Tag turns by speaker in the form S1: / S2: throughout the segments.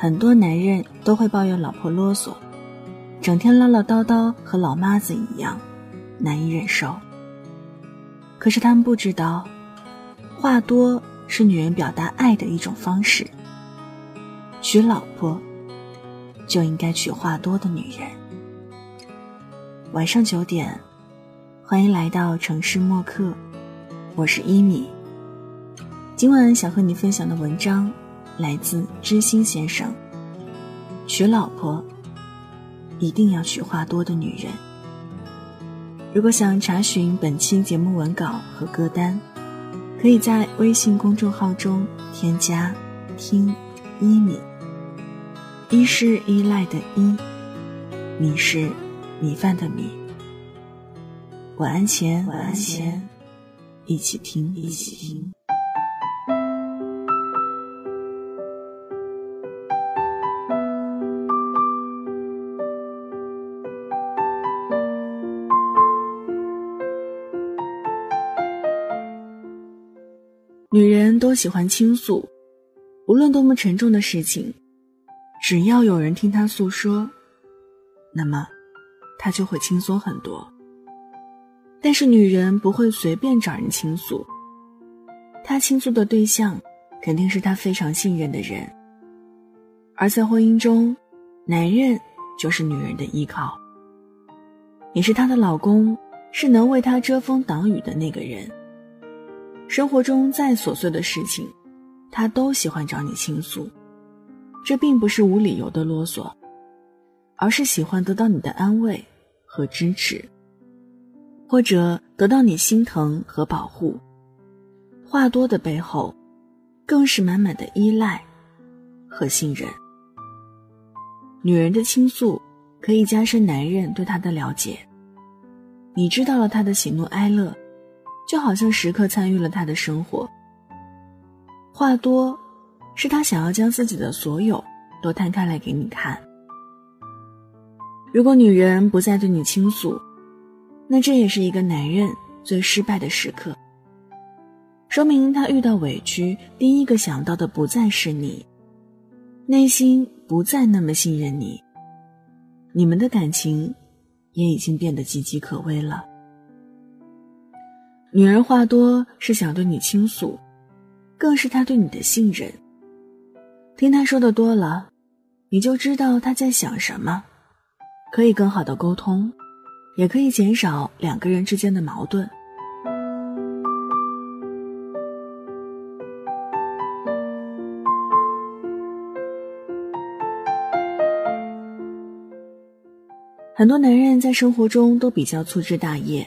S1: 很多男人都会抱怨老婆啰嗦，整天唠唠叨叨，和老妈子一样，难以忍受。可是他们不知道，话多是女人表达爱的一种方式。娶老婆，就应该娶话多的女人。晚上九点，欢迎来到城市默客，我是一米。今晚想和你分享的文章。来自知心先生。娶老婆，一定要娶话多的女人。如果想查询本期节目文稿和歌单，可以在微信公众号中添加“听一米”。一是依赖的依，米是米饭的米。晚安前，晚安前，一起听，一起听。都喜欢倾诉，无论多么沉重的事情，只要有人听她诉说，那么她就会轻松很多。但是女人不会随便找人倾诉，她倾诉的对象肯定是她非常信任的人。而在婚姻中，男人就是女人的依靠，也是她的老公，是能为她遮风挡雨的那个人。生活中再琐碎的事情，他都喜欢找你倾诉。这并不是无理由的啰嗦，而是喜欢得到你的安慰和支持，或者得到你心疼和保护。话多的背后，更是满满的依赖和信任。女人的倾诉可以加深男人对她的了解。你知道了她的喜怒哀乐。就好像时刻参与了他的生活。话多，是他想要将自己的所有都摊开来给你看。如果女人不再对你倾诉，那这也是一个男人最失败的时刻。说明他遇到委屈，第一个想到的不再是你，内心不再那么信任你。你们的感情，也已经变得岌岌可危了。女人话多是想对你倾诉，更是她对你的信任。听她说的多了，你就知道她在想什么，可以更好的沟通，也可以减少两个人之间的矛盾。很多男人在生活中都比较粗枝大叶。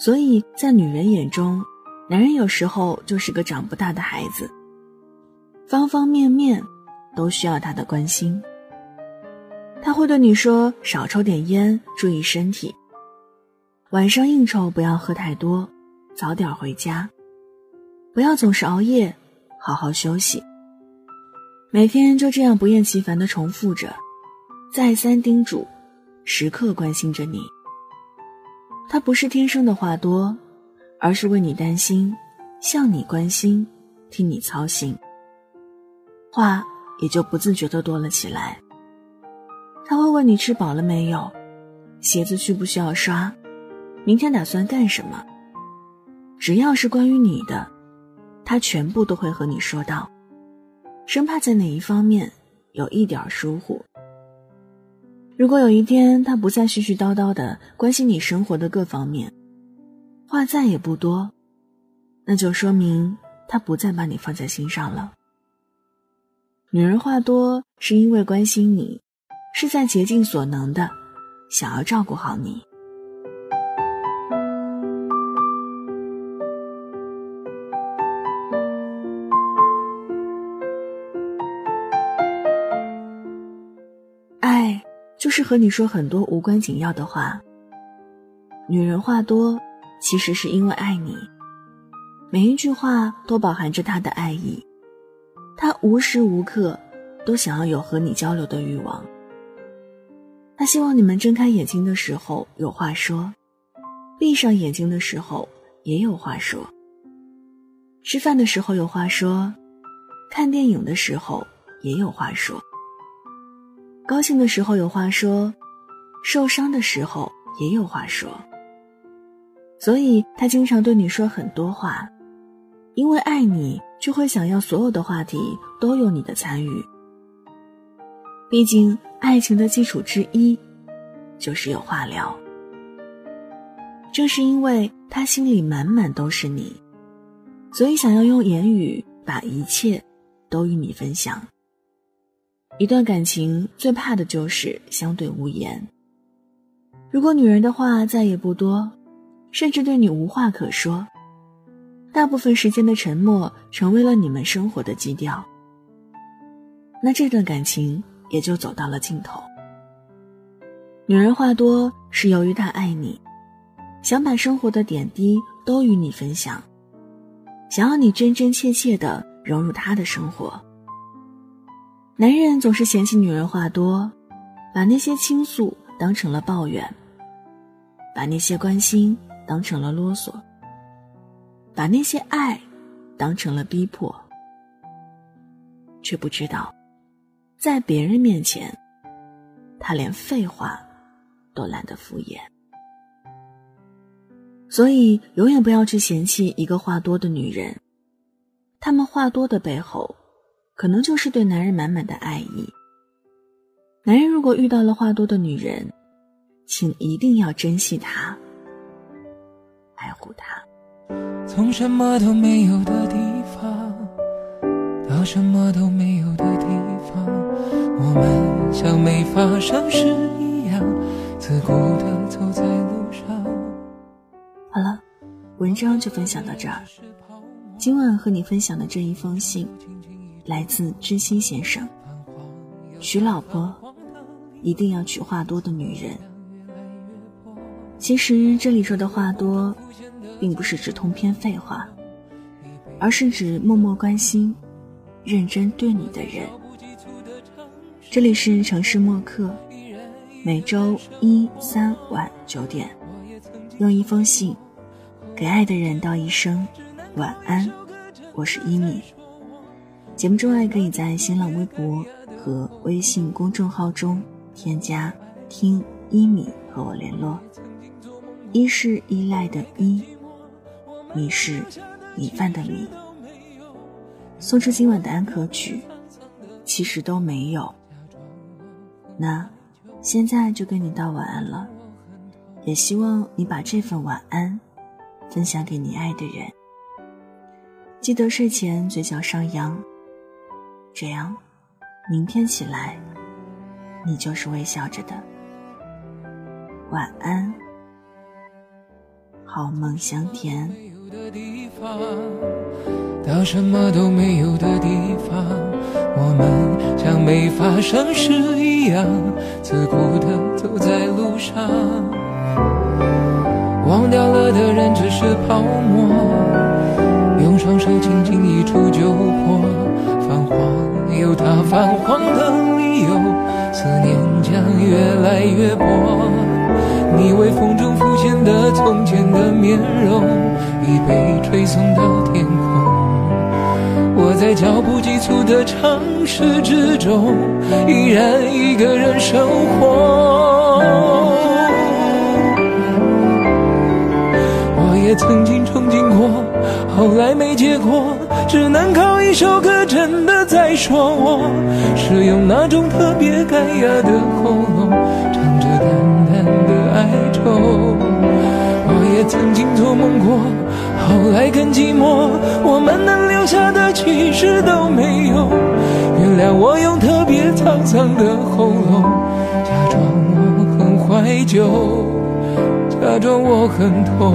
S1: 所以在女人眼中，男人有时候就是个长不大的孩子，方方面面都需要他的关心。他会对你说：“少抽点烟，注意身体；晚上应酬不要喝太多，早点回家；不要总是熬夜，好好休息。”每天就这样不厌其烦地重复着，再三叮嘱，时刻关心着你。他不是天生的话多，而是为你担心，向你关心，替你操心。话也就不自觉的多了起来。他会问你吃饱了没有，鞋子需不需要刷，明天打算干什么。只要是关于你的，他全部都会和你说到，生怕在哪一方面有一点疏忽。如果有一天他不再絮絮叨叨的关心你生活的各方面，话再也不多，那就说明他不再把你放在心上了。女人话多是因为关心你，是在竭尽所能的想要照顾好你。就是和你说很多无关紧要的话。女人话多，其实是因为爱你，每一句话都饱含着她的爱意，她无时无刻都想要有和你交流的欲望。她希望你们睁开眼睛的时候有话说，闭上眼睛的时候也有话说。吃饭的时候有话说，看电影的时候也有话说。高兴的时候有话说，受伤的时候也有话说。所以他经常对你说很多话，因为爱你，就会想要所有的话题都有你的参与。毕竟，爱情的基础之一，就是有话聊。正是因为他心里满满都是你，所以想要用言语把一切都与你分享。一段感情最怕的就是相对无言。如果女人的话再也不多，甚至对你无话可说，大部分时间的沉默成为了你们生活的基调，那这段感情也就走到了尽头。女人话多是由于她爱你，想把生活的点滴都与你分享，想要你真真切切的融入她的生活。男人总是嫌弃女人话多，把那些倾诉当成了抱怨，把那些关心当成了啰嗦，把那些爱当成了逼迫，却不知道，在别人面前，他连废话都懒得敷衍。所以，永远不要去嫌弃一个话多的女人，她们话多的背后。可能就是对男人满满的爱意。男人如果遇到了话多的女人，请一定要珍惜她，爱护她。
S2: 从什么都没有的地方到什么都没有的地方，我们像没发生事一样，自顾的走在路上。
S1: 好了，文章就分享到这儿。今晚和你分享的这一封信。来自知心先生，娶老婆一定要娶话多的女人。其实这里说的话多，并不是指通篇废话，而是指默默关心、认真对你的人。这里是城市默客，每周一、三晚九点，用一封信给爱的人道一声晚安。我是伊米。节目之外，可以在新浪微博和微信公众号中添加“听一米”和我联络。一是依赖的依，米是米饭的米。送出今晚的安可曲，其实都没有。那现在就跟你道晚安了，也希望你把这份晚安分享给你爱的人。记得睡前嘴角上扬。这样，明天起来，你就是微笑着的。晚安，好梦香甜。
S2: 到什么都没有的地方，我们像没发生事一样，自顾的走在路上。忘掉了的人只是泡沫，用双手轻轻一触就破。有它泛黄的理由，思念将越来越薄。你微风中浮现的从前的面容，已被吹送到天空。我在脚步急促的城市之中，依然一个人生活。我也曾经憧憬过，后来没结果。只能靠一首歌，真的在说我是用那种特别干哑的喉咙唱着淡淡的哀愁。我也曾经做梦过，后来更寂寞，我们能留下的其实都没有。原谅我用特别沧桑的喉咙，假装我很怀旧，假装我很痛。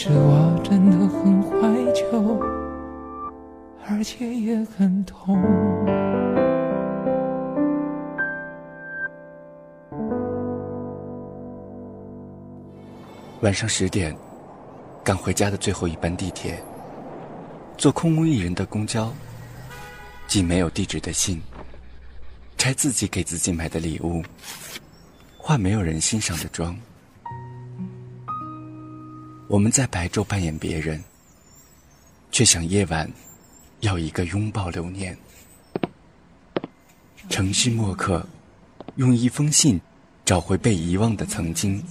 S2: 其实我真的很怀旧，而且也很痛。
S3: 晚上十点，赶回家的最后一班地铁，坐空无一人的公交，寄没有地址的信，拆自己给自己买的礼物，化没有人欣赏的妆。我们在白昼扮演别人，却想夜晚要一个拥抱留念。城市默客，用一封信找回被遗忘的曾经。